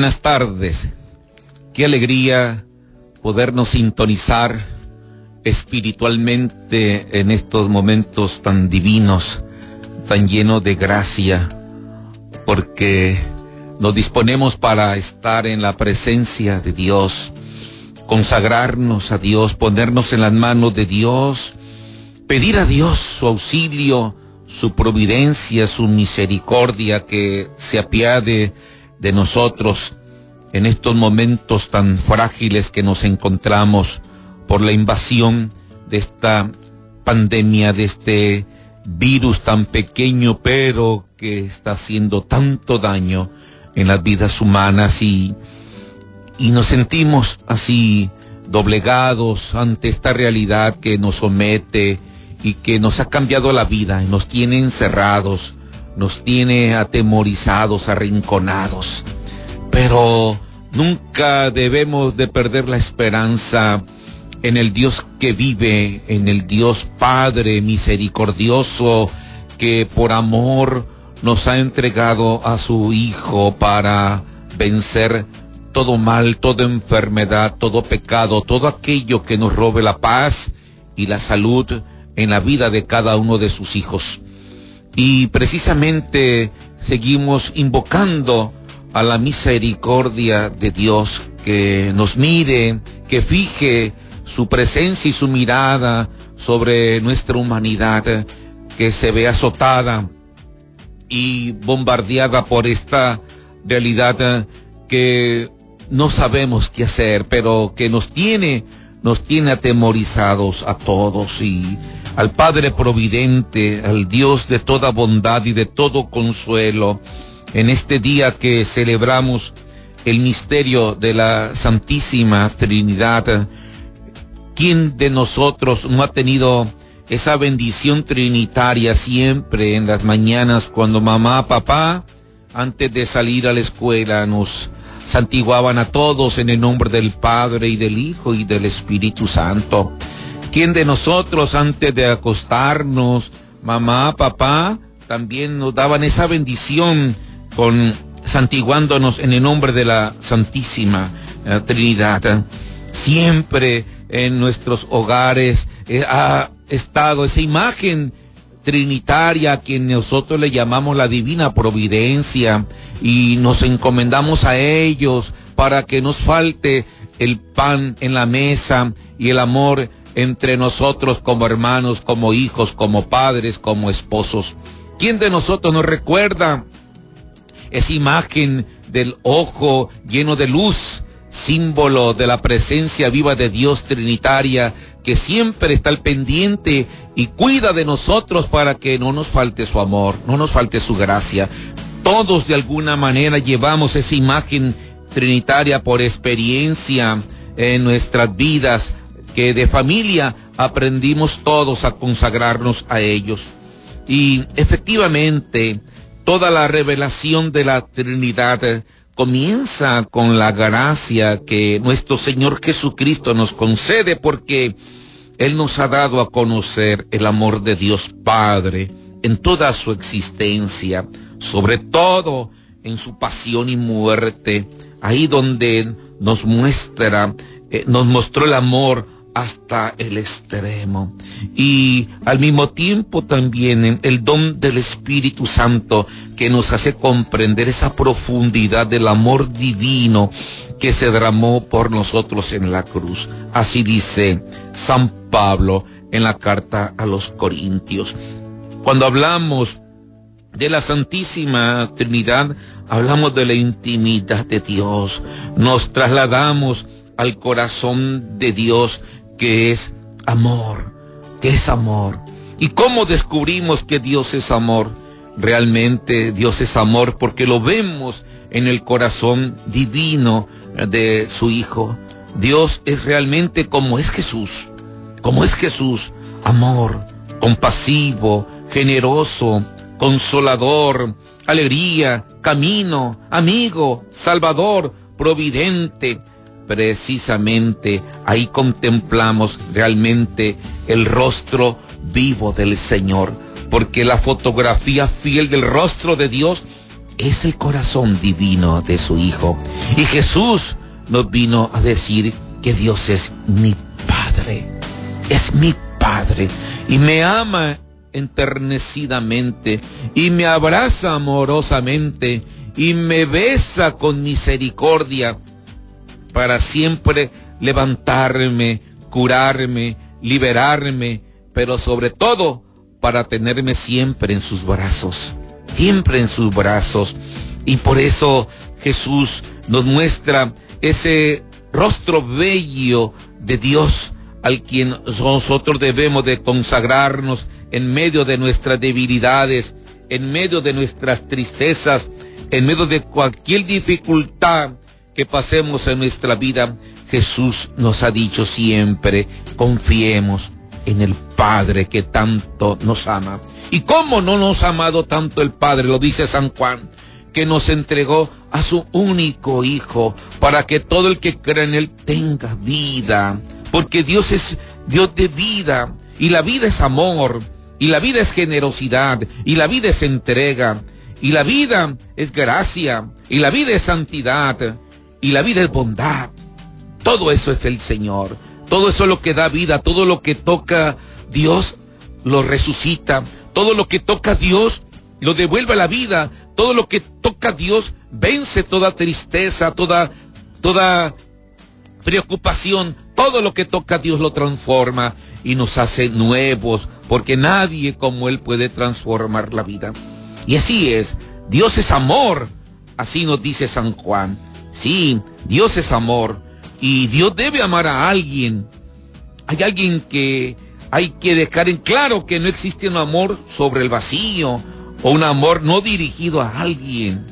Buenas tardes. Qué alegría podernos sintonizar espiritualmente en estos momentos tan divinos, tan llenos de gracia, porque nos disponemos para estar en la presencia de Dios, consagrarnos a Dios, ponernos en las manos de Dios, pedir a Dios su auxilio, su providencia, su misericordia, que se apiade de nosotros en estos momentos tan frágiles que nos encontramos por la invasión de esta pandemia, de este virus tan pequeño, pero que está haciendo tanto daño en las vidas humanas y, y nos sentimos así doblegados ante esta realidad que nos somete y que nos ha cambiado la vida, y nos tiene encerrados, nos tiene atemorizados, arrinconados. Pero nunca debemos de perder la esperanza en el Dios que vive, en el Dios Padre misericordioso que por amor nos ha entregado a su Hijo para vencer todo mal, toda enfermedad, todo pecado, todo aquello que nos robe la paz y la salud en la vida de cada uno de sus hijos. Y precisamente seguimos invocando a la misericordia de Dios que nos mire, que fije su presencia y su mirada sobre nuestra humanidad, que se ve azotada y bombardeada por esta realidad que no sabemos qué hacer, pero que nos tiene, nos tiene atemorizados a todos y al Padre Providente, al Dios de toda bondad y de todo consuelo, en este día que celebramos el misterio de la Santísima Trinidad. ¿Quién de nosotros no ha tenido esa bendición trinitaria siempre en las mañanas cuando mamá, papá, antes de salir a la escuela nos santiguaban a todos en el nombre del Padre y del Hijo y del Espíritu Santo? ¿Quién de nosotros antes de acostarnos, mamá, papá, también nos daban esa bendición con santiguándonos en el nombre de la Santísima eh, Trinidad? Siempre en nuestros hogares eh, ha estado esa imagen trinitaria a quien nosotros le llamamos la divina providencia y nos encomendamos a ellos para que nos falte el pan en la mesa y el amor entre nosotros como hermanos, como hijos, como padres, como esposos. ¿Quién de nosotros nos recuerda esa imagen del ojo lleno de luz, símbolo de la presencia viva de Dios Trinitaria, que siempre está al pendiente y cuida de nosotros para que no nos falte su amor, no nos falte su gracia? Todos de alguna manera llevamos esa imagen trinitaria por experiencia en nuestras vidas, que de familia aprendimos todos a consagrarnos a ellos. Y efectivamente, toda la revelación de la Trinidad comienza con la gracia que nuestro Señor Jesucristo nos concede porque Él nos ha dado a conocer el amor de Dios Padre en toda su existencia, sobre todo en su pasión y muerte, ahí donde nos muestra, eh, nos mostró el amor hasta el extremo. Y al mismo tiempo también el don del Espíritu Santo que nos hace comprender esa profundidad del amor divino que se derramó por nosotros en la cruz. Así dice San Pablo en la carta a los Corintios. Cuando hablamos de la Santísima Trinidad, hablamos de la intimidad de Dios. Nos trasladamos al corazón de Dios que es amor, que es amor. ¿Y cómo descubrimos que Dios es amor? Realmente Dios es amor porque lo vemos en el corazón divino de su Hijo. Dios es realmente como es Jesús, como es Jesús, amor, compasivo, generoso, consolador, alegría, camino, amigo, salvador, providente, precisamente ahí contemplamos realmente el rostro vivo del Señor, porque la fotografía fiel del rostro de Dios es el corazón divino de su Hijo. Y Jesús nos vino a decir que Dios es mi Padre, es mi Padre, y me ama enternecidamente, y me abraza amorosamente, y me besa con misericordia, para siempre levantarme, curarme, liberarme, pero sobre todo para tenerme siempre en sus brazos, siempre en sus brazos. Y por eso Jesús nos muestra ese rostro bello de Dios al quien nosotros debemos de consagrarnos en medio de nuestras debilidades, en medio de nuestras tristezas, en medio de cualquier dificultad que pasemos en nuestra vida. Jesús nos ha dicho siempre, confiemos en el Padre que tanto nos ama. ¿Y cómo no nos ha amado tanto el Padre? Lo dice San Juan, que nos entregó a su único Hijo para que todo el que cree en Él tenga vida. Porque Dios es Dios de vida y la vida es amor y la vida es generosidad y la vida es entrega y la vida es gracia y la vida es santidad y la vida es bondad. Todo eso es el Señor. Todo eso es lo que da vida, todo lo que toca Dios lo resucita, todo lo que toca Dios lo devuelve a la vida, todo lo que toca Dios vence toda tristeza, toda, toda preocupación, todo lo que toca Dios lo transforma y nos hace nuevos, porque nadie como Él puede transformar la vida. Y así es, Dios es amor, así nos dice San Juan. Sí, Dios es amor y Dios debe amar a alguien. Hay alguien que hay que dejar en claro que no existe un amor sobre el vacío o un amor no dirigido a alguien.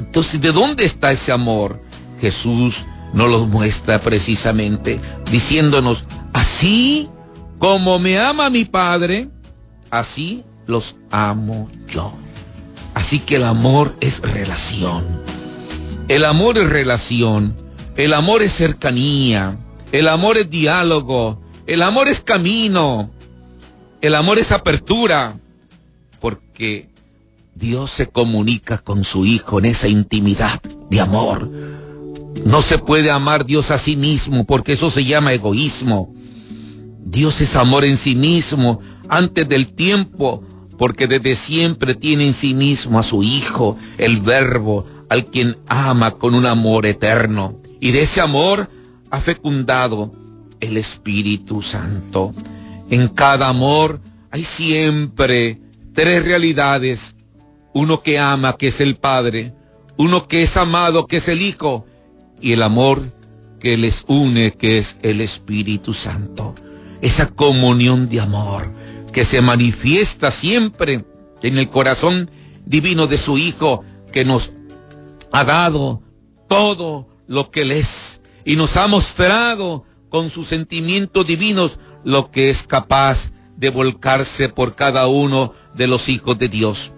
Entonces, ¿de dónde está ese amor? Jesús nos lo muestra precisamente diciéndonos, así como me ama mi Padre, así los amo yo. Así que el amor es relación. El amor es relación. El amor es cercanía, el amor es diálogo, el amor es camino, el amor es apertura, porque Dios se comunica con su Hijo en esa intimidad de amor. No se puede amar Dios a sí mismo porque eso se llama egoísmo. Dios es amor en sí mismo antes del tiempo porque desde siempre tiene en sí mismo a su Hijo, el Verbo, al quien ama con un amor eterno y de ese amor ha fecundado el Espíritu Santo. En cada amor hay siempre tres realidades. Uno que ama, que es el Padre, uno que es amado, que es el Hijo, y el amor que les une, que es el Espíritu Santo. Esa comunión de amor que se manifiesta siempre en el corazón divino de su Hijo, que nos ha dado todo lo que Él es y nos ha mostrado con sus sentimientos divinos lo que es capaz de volcarse por cada uno de los hijos de Dios.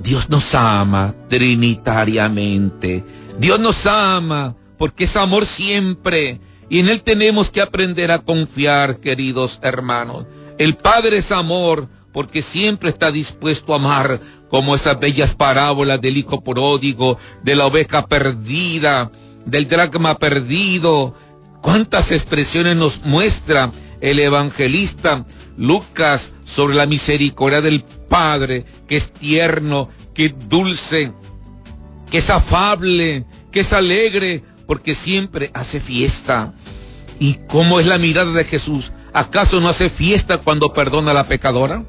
Dios nos ama trinitariamente. Dios nos ama porque es amor siempre y en Él tenemos que aprender a confiar, queridos hermanos. El Padre es amor porque siempre está dispuesto a amar como esas bellas parábolas del hijo pródigo, de la oveja perdida, del dragma perdido. ¿Cuántas expresiones nos muestra el evangelista Lucas sobre la misericordia del Padre, que es tierno, que es dulce, que es afable, que es alegre, porque siempre hace fiesta. ¿Y cómo es la mirada de Jesús? ¿Acaso no hace fiesta cuando perdona a la pecadora?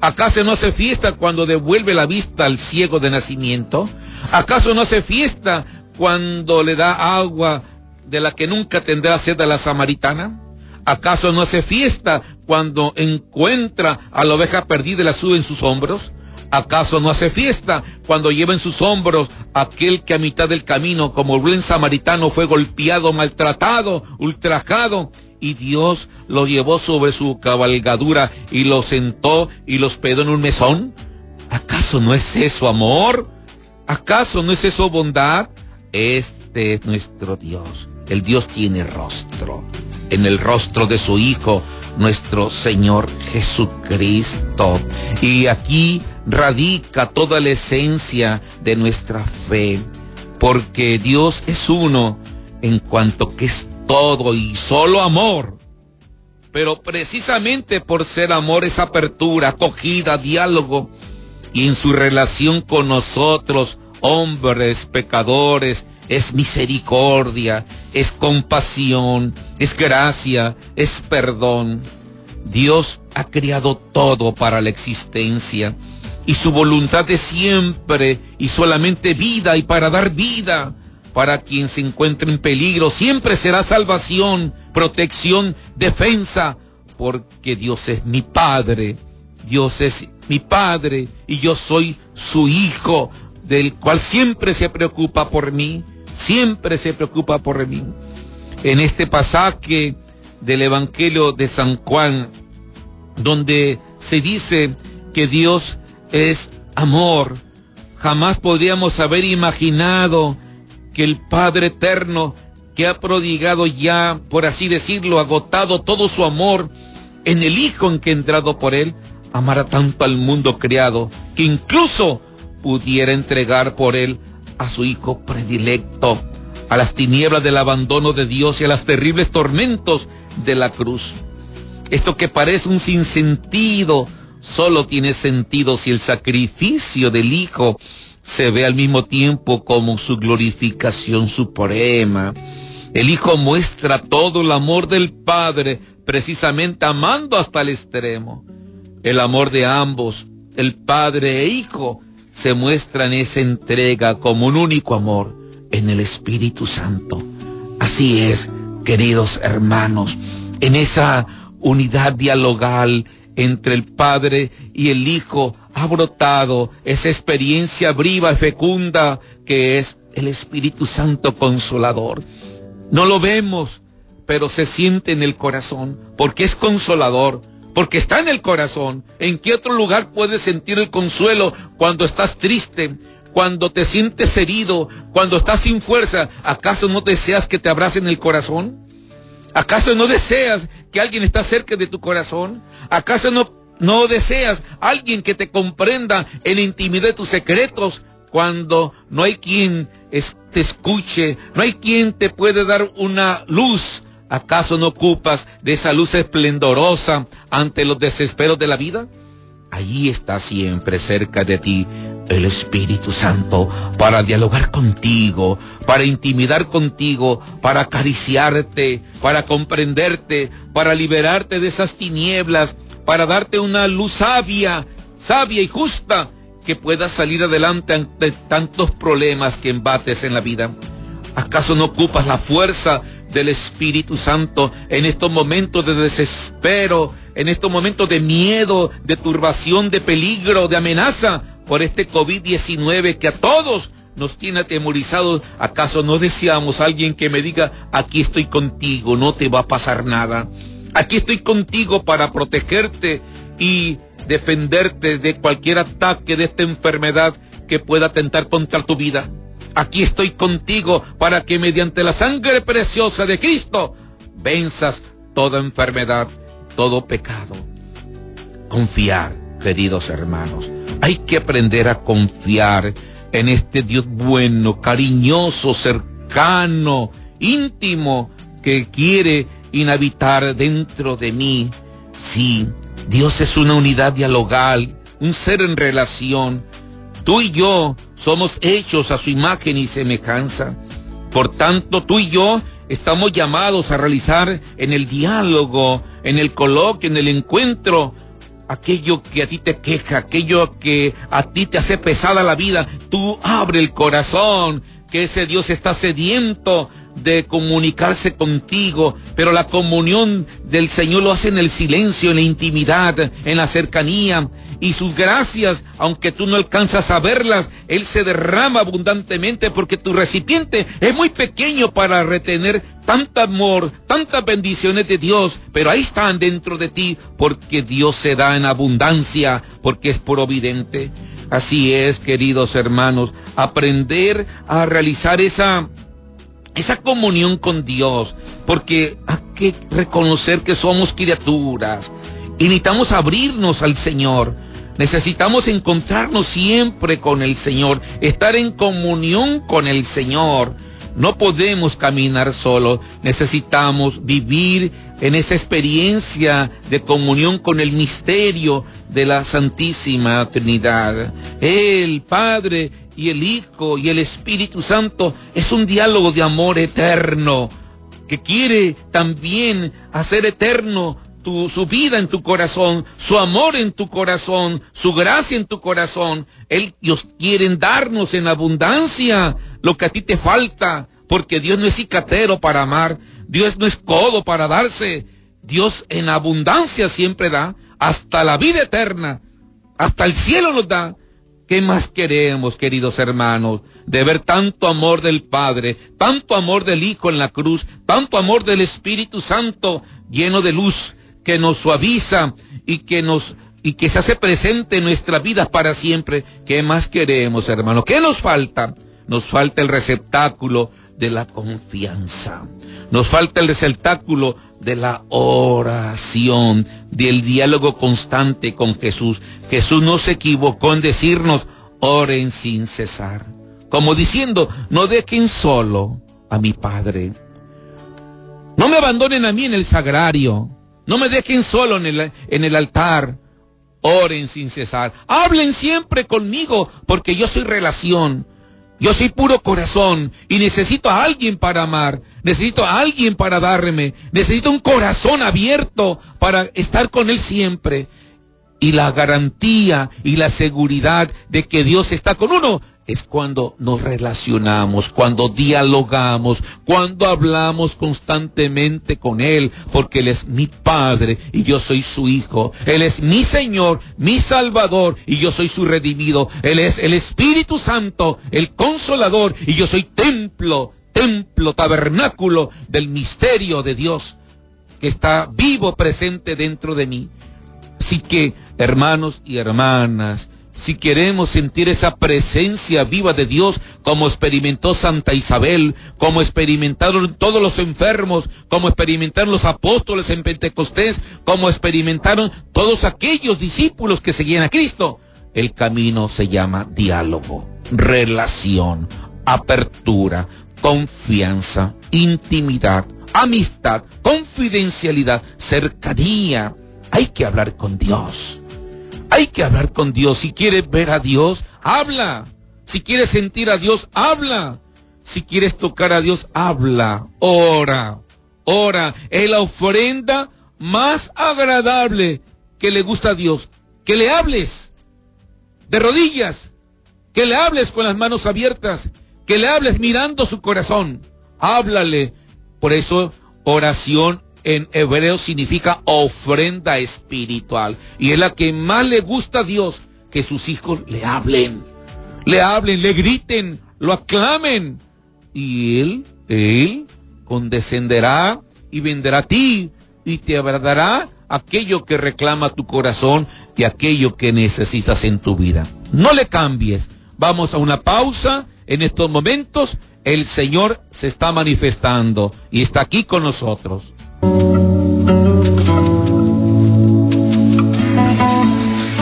¿Acaso no hace fiesta cuando devuelve la vista al ciego de nacimiento? ¿Acaso no hace fiesta cuando le da agua de la que nunca tendrá sed a la samaritana? ¿Acaso no hace fiesta cuando encuentra a la oveja perdida y la sube en sus hombros? ¿Acaso no hace fiesta cuando lleva en sus hombros aquel que a mitad del camino, como buen samaritano, fue golpeado, maltratado, ultrajado, y Dios lo llevó sobre su cabalgadura y lo sentó y lo hospedó en un mesón? ¿Acaso no es eso amor? ¿Acaso no es eso bondad? Este es nuestro Dios. El Dios tiene rostro. en el rostro de su Hijo, nuestro Señor Jesucristo. Y aquí radica toda la esencia de nuestra fe, porque Dios es uno en cuanto que es todo y solo amor. Pero precisamente por ser amor es apertura, acogida, diálogo, y en su relación con nosotros, hombres, pecadores, es misericordia, es compasión, es gracia, es perdón. Dios ha creado todo para la existencia y su voluntad es siempre y solamente vida y para dar vida. Para quien se encuentre en peligro siempre será salvación, protección, defensa, porque Dios es mi Padre, Dios es mi Padre y yo soy su Hijo, del cual siempre se preocupa por mí siempre se preocupa por mí. En este pasaje del Evangelio de San Juan, donde se dice que Dios es amor, jamás podríamos haber imaginado que el Padre Eterno, que ha prodigado ya, por así decirlo, agotado todo su amor en el Hijo en que ha entrado por él, amara tanto al mundo creado, que incluso pudiera entregar por él a su Hijo predilecto, a las tinieblas del abandono de Dios y a los terribles tormentos de la cruz. Esto que parece un sinsentido, solo tiene sentido si el sacrificio del Hijo se ve al mismo tiempo como su glorificación suprema. El Hijo muestra todo el amor del Padre, precisamente amando hasta el extremo. El amor de ambos, el Padre e Hijo, se muestra en esa entrega como un único amor en el Espíritu Santo. Así es, queridos hermanos, en esa unidad dialogal entre el Padre y el Hijo ha brotado esa experiencia viva y fecunda que es el Espíritu Santo consolador. No lo vemos, pero se siente en el corazón, porque es consolador, porque está en el corazón. ¿En qué otro lugar puedes sentir el consuelo cuando estás triste, cuando te sientes herido, cuando estás sin fuerza? ¿Acaso no deseas que te abracen el corazón? ¿Acaso no deseas que alguien está cerca de tu corazón? ¿Acaso no, no deseas alguien que te comprenda en la intimidad de tus secretos cuando no hay quien te escuche, no hay quien te puede dar una luz ¿Acaso no ocupas de esa luz esplendorosa ante los desesperos de la vida? Allí está siempre cerca de ti el Espíritu Santo para dialogar contigo, para intimidar contigo, para acariciarte, para comprenderte, para liberarte de esas tinieblas, para darte una luz sabia, sabia y justa que pueda salir adelante ante tantos problemas que embates en la vida. ¿Acaso no ocupas la fuerza del Espíritu Santo en estos momentos de desespero, en estos momentos de miedo, de turbación, de peligro, de amenaza por este COVID-19 que a todos nos tiene atemorizados. ¿Acaso no deseamos a alguien que me diga, aquí estoy contigo, no te va a pasar nada? Aquí estoy contigo para protegerte y defenderte de cualquier ataque de esta enfermedad que pueda atentar contra tu vida. Aquí estoy contigo para que mediante la sangre preciosa de Cristo venzas toda enfermedad, todo pecado. Confiar, queridos hermanos. Hay que aprender a confiar en este Dios bueno, cariñoso, cercano, íntimo, que quiere inhabitar dentro de mí. Sí, Dios es una unidad dialogal, un ser en relación. Tú y yo somos hechos a su imagen y semejanza. Por tanto, tú y yo estamos llamados a realizar en el diálogo, en el coloquio, en el encuentro, aquello que a ti te queja, aquello que a ti te hace pesada la vida. Tú abre el corazón, que ese Dios está sediento de comunicarse contigo, pero la comunión del Señor lo hace en el silencio, en la intimidad, en la cercanía, y sus gracias, aunque tú no alcanzas a verlas, Él se derrama abundantemente porque tu recipiente es muy pequeño para retener tanto amor, tantas bendiciones de Dios, pero ahí están dentro de ti porque Dios se da en abundancia, porque es providente. Así es, queridos hermanos, aprender a realizar esa, esa comunión con Dios, porque que reconocer que somos criaturas y necesitamos abrirnos al Señor. Necesitamos encontrarnos siempre con el Señor, estar en comunión con el Señor. No podemos caminar solo, necesitamos vivir en esa experiencia de comunión con el misterio de la Santísima Trinidad. El Padre y el Hijo y el Espíritu Santo es un diálogo de amor eterno que quiere también hacer eterno su vida en tu corazón, su amor en tu corazón, su gracia en tu corazón. Ellos quieren darnos en abundancia lo que a ti te falta, porque Dios no es cicatero para amar, Dios no es codo para darse, Dios en abundancia siempre da, hasta la vida eterna, hasta el cielo nos da. ¿Qué más queremos, queridos hermanos, de ver tanto amor del Padre, tanto amor del Hijo en la cruz, tanto amor del Espíritu Santo lleno de luz que nos suaviza y que nos y que se hace presente en nuestra vida para siempre? ¿Qué más queremos, hermanos? ¿Qué nos falta? Nos falta el receptáculo de la confianza. Nos falta el receptáculo de la oración, del diálogo constante con Jesús. Jesús no se equivocó en decirnos, oren sin cesar. Como diciendo, no dejen solo a mi Padre. No me abandonen a mí en el sagrario. No me dejen solo en el, en el altar. Oren sin cesar. Hablen siempre conmigo porque yo soy relación. Yo soy puro corazón y necesito a alguien para amar, necesito a alguien para darme, necesito un corazón abierto para estar con Él siempre. Y la garantía y la seguridad de que Dios está con uno es cuando nos relacionamos, cuando dialogamos, cuando hablamos constantemente con Él, porque Él es mi Padre y yo soy su Hijo. Él es mi Señor, mi Salvador y yo soy su redimido. Él es el Espíritu Santo, el Consolador y yo soy templo, templo, tabernáculo del misterio de Dios que está vivo, presente dentro de mí. Así que, hermanos y hermanas, si queremos sentir esa presencia viva de Dios, como experimentó Santa Isabel, como experimentaron todos los enfermos, como experimentaron los apóstoles en Pentecostés, como experimentaron todos aquellos discípulos que seguían a Cristo, el camino se llama diálogo, relación, apertura, confianza, intimidad, amistad, confidencialidad, cercanía. Hay que hablar con Dios. Hay que hablar con Dios. Si quieres ver a Dios, habla. Si quieres sentir a Dios, habla. Si quieres tocar a Dios, habla. Ora. Ora. Es la ofrenda más agradable que le gusta a Dios. Que le hables. De rodillas. Que le hables con las manos abiertas. Que le hables mirando su corazón. Háblale. Por eso, oración en hebreo significa ofrenda espiritual. Y es la que más le gusta a Dios que sus hijos le hablen, le hablen, le griten, lo aclamen. Y Él, Él condescenderá y vendrá a ti y te abradará aquello que reclama tu corazón y aquello que necesitas en tu vida. No le cambies. Vamos a una pausa en estos momentos. El Señor se está manifestando y está aquí con nosotros.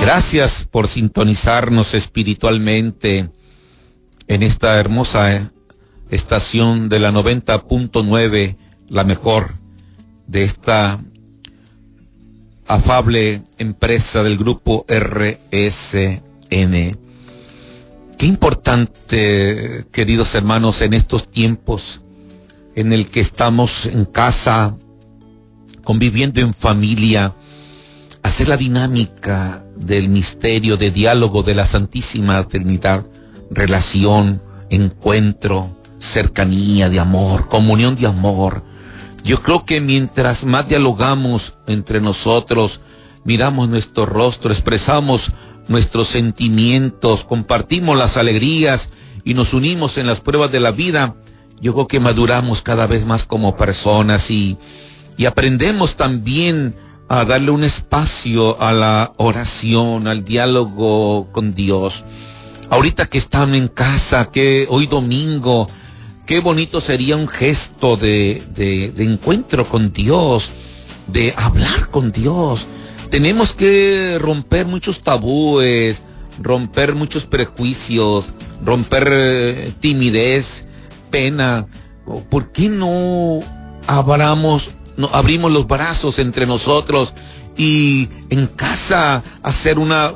Gracias por sintonizarnos espiritualmente en esta hermosa estación de la 90.9, la mejor de esta afable empresa del grupo RSN. Qué importante, queridos hermanos, en estos tiempos en el que estamos en casa, conviviendo en familia, hacer la dinámica del misterio de diálogo de la Santísima Trinidad, relación, encuentro, cercanía de amor, comunión de amor. Yo creo que mientras más dialogamos entre nosotros, miramos nuestro rostro, expresamos nuestros sentimientos, compartimos las alegrías y nos unimos en las pruebas de la vida, yo creo que maduramos cada vez más como personas y, y aprendemos también a darle un espacio a la oración, al diálogo con Dios. Ahorita que están en casa, que hoy domingo, qué bonito sería un gesto de, de, encuentro con Dios, de hablar con Dios. Tenemos que romper muchos tabúes, romper muchos prejuicios, romper eh, timidez, pena. ¿Por qué no abramos, no, abrimos los brazos entre nosotros y en casa hacer una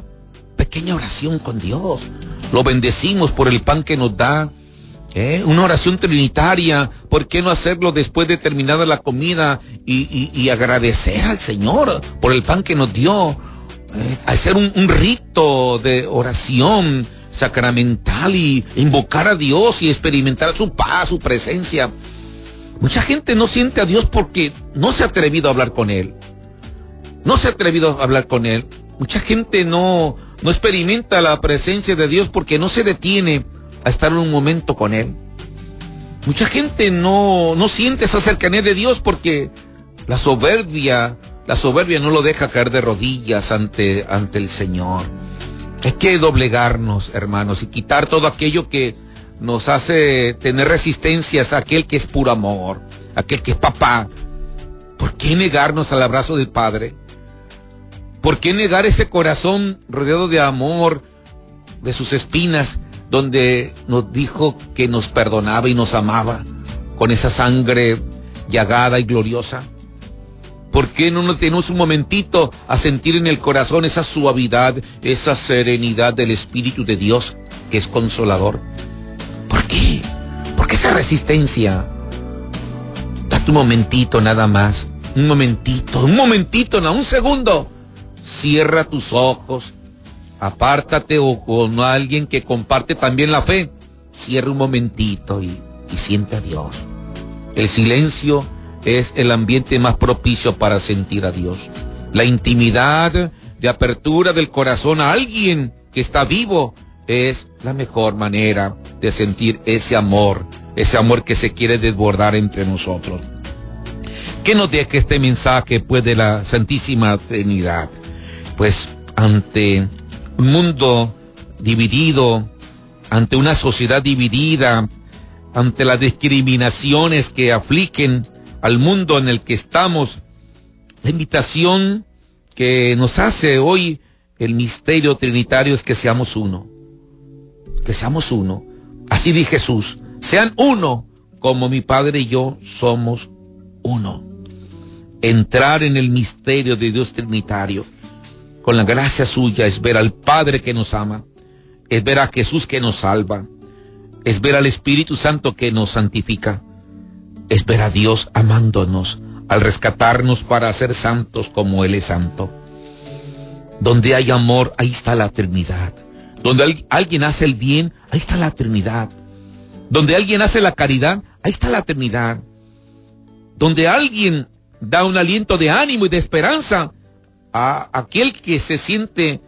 pequeña oración con Dios? Lo bendecimos por el pan que nos da. ¿eh? Una oración trinitaria. ¿Por qué no hacerlo después de terminada la comida y, y, agradecer al Señor por el pan que nos dio? ¿eh? Hacer un, un rito de oración sacramental y invocar a Dios y experimentar su paz, su presencia. Mucha gente no siente a Dios porque no se ha atrevido a hablar con Él. No se ha atrevido a hablar con Él. Mucha gente no, no experimenta la presencia de Dios porque no se detiene a estar un momento con Él. Mucha gente no, no siente esa cercanía de Dios porque la soberbia, la soberbia no lo deja caer de rodillas ante, ante el Señor. Hay que doblegarnos, hermanos, y quitar todo aquello que nos hace tener resistencias a aquel que es puro amor, aquel que es papá. ¿Por qué negarnos al abrazo del Padre? ¿Por qué negar ese corazón rodeado de amor, de sus espinas, donde nos dijo que nos perdonaba y nos amaba con esa sangre llagada y gloriosa? ¿Por qué no nos tenemos un momentito a sentir en el corazón esa suavidad, esa serenidad del Espíritu de Dios que es consolador? ¿Por qué? ¿Por qué esa resistencia? Date un momentito nada más, un momentito, un momentito, no, un segundo cierra tus ojos, apártate o con alguien que comparte también la fe, cierra un momentito y, y siente a Dios. El silencio es el ambiente más propicio para sentir a Dios. La intimidad de apertura del corazón a alguien que está vivo es la mejor manera de sentir ese amor, ese amor que se quiere desbordar entre nosotros. ¿Qué nos deja este mensaje pues de la Santísima Trinidad? pues ante un mundo dividido, ante una sociedad dividida, ante las discriminaciones que afliquen al mundo en el que estamos, la invitación que nos hace hoy el misterio trinitario es que seamos uno, que seamos uno. Así dice Jesús, sean uno como mi Padre y yo somos uno. Entrar en el misterio de Dios trinitario con la gracia suya es ver al Padre que nos ama, es ver a Jesús que nos salva, es ver al Espíritu Santo que nos santifica, es ver a Dios amándonos al rescatarnos para ser santos como Él es santo. Donde hay amor, ahí está la Trinidad. Donde alguien hace el bien, ahí está la Trinidad. Donde alguien hace la caridad, ahí está la Trinidad. Donde alguien da un aliento de ánimo y de esperanza, a aquel que se siente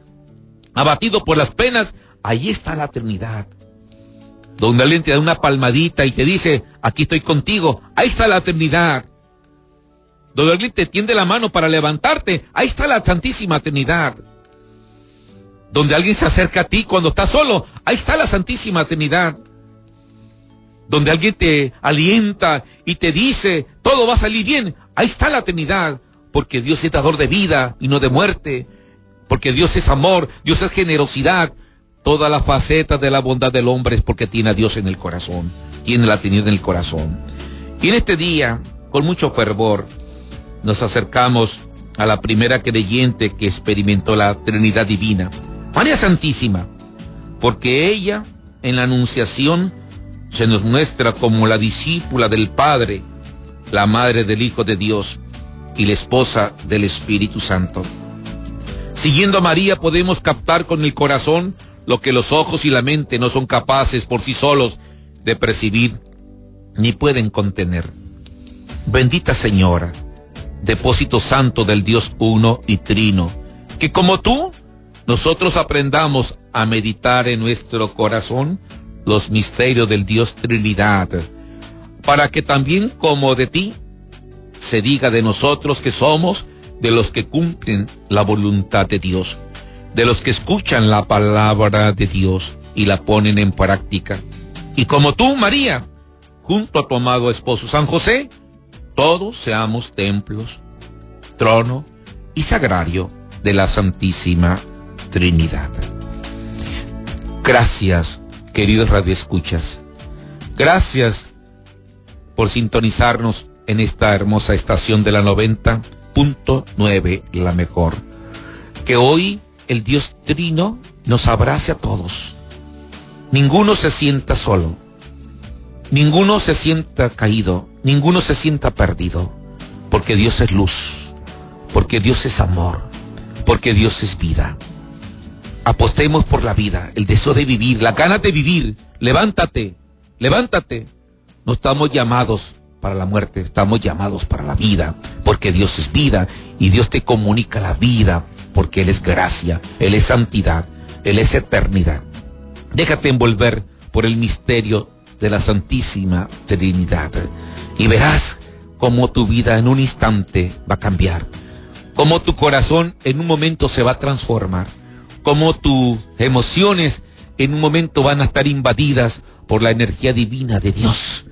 abatido por las penas, ahí está la eternidad. Donde alguien te da una palmadita y te dice, aquí estoy contigo, ahí está la eternidad. Donde alguien te tiende la mano para levantarte, ahí está la Santísima Eternidad. Donde alguien se acerca a ti cuando estás solo, ahí está la Santísima Eternidad. Donde alguien te alienta y te dice, todo va a salir bien, ahí está la eternidad porque Dios es dador de vida y no de muerte, porque Dios es amor, Dios es generosidad. Toda la faceta de la bondad del hombre es porque tiene a Dios en el corazón, tiene la Trinidad en el corazón. Y en este día, con mucho fervor, nos acercamos a la primera creyente que experimentó la Trinidad Divina, María Santísima, porque ella, en la Anunciación, se nos muestra como la discípula del Padre, la madre del Hijo de Dios, y la esposa del Espíritu Santo. Siguiendo a María podemos captar con el corazón lo que los ojos y la mente no son capaces por sí solos de percibir ni pueden contener. Bendita Señora, depósito santo del Dios uno y trino, que como tú, nosotros aprendamos a meditar en nuestro corazón los misterios del Dios Trinidad, para que también como de ti se diga de nosotros que somos de los que cumplen la voluntad de Dios, de los que escuchan la palabra de Dios y la ponen en práctica. Y como tú, María, junto a tu amado esposo San José, todos seamos templos, trono y sagrario de la Santísima Trinidad. Gracias, queridos radioescuchas. Gracias por sintonizarnos en esta hermosa estación de la 90.9, la mejor. Que hoy el Dios Trino nos abrace a todos. Ninguno se sienta solo. Ninguno se sienta caído. Ninguno se sienta perdido. Porque Dios es luz. Porque Dios es amor. Porque Dios es vida. Apostemos por la vida, el deseo de vivir, la gana de vivir. Levántate, levántate. No estamos llamados para la muerte, estamos llamados para la vida, porque Dios es vida y Dios te comunica la vida, porque Él es gracia, Él es santidad, Él es eternidad. Déjate envolver por el misterio de la Santísima Trinidad y verás cómo tu vida en un instante va a cambiar, cómo tu corazón en un momento se va a transformar, cómo tus emociones en un momento van a estar invadidas por la energía divina de Dios.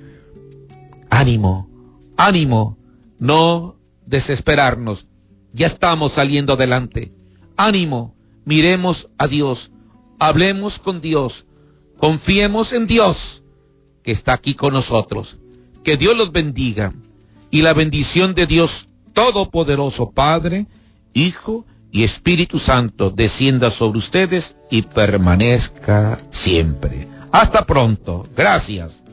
Ánimo, ánimo, no desesperarnos, ya estamos saliendo adelante. Ánimo, miremos a Dios, hablemos con Dios, confiemos en Dios que está aquí con nosotros. Que Dios los bendiga y la bendición de Dios Todopoderoso, Padre, Hijo y Espíritu Santo descienda sobre ustedes y permanezca siempre. Hasta pronto. Gracias.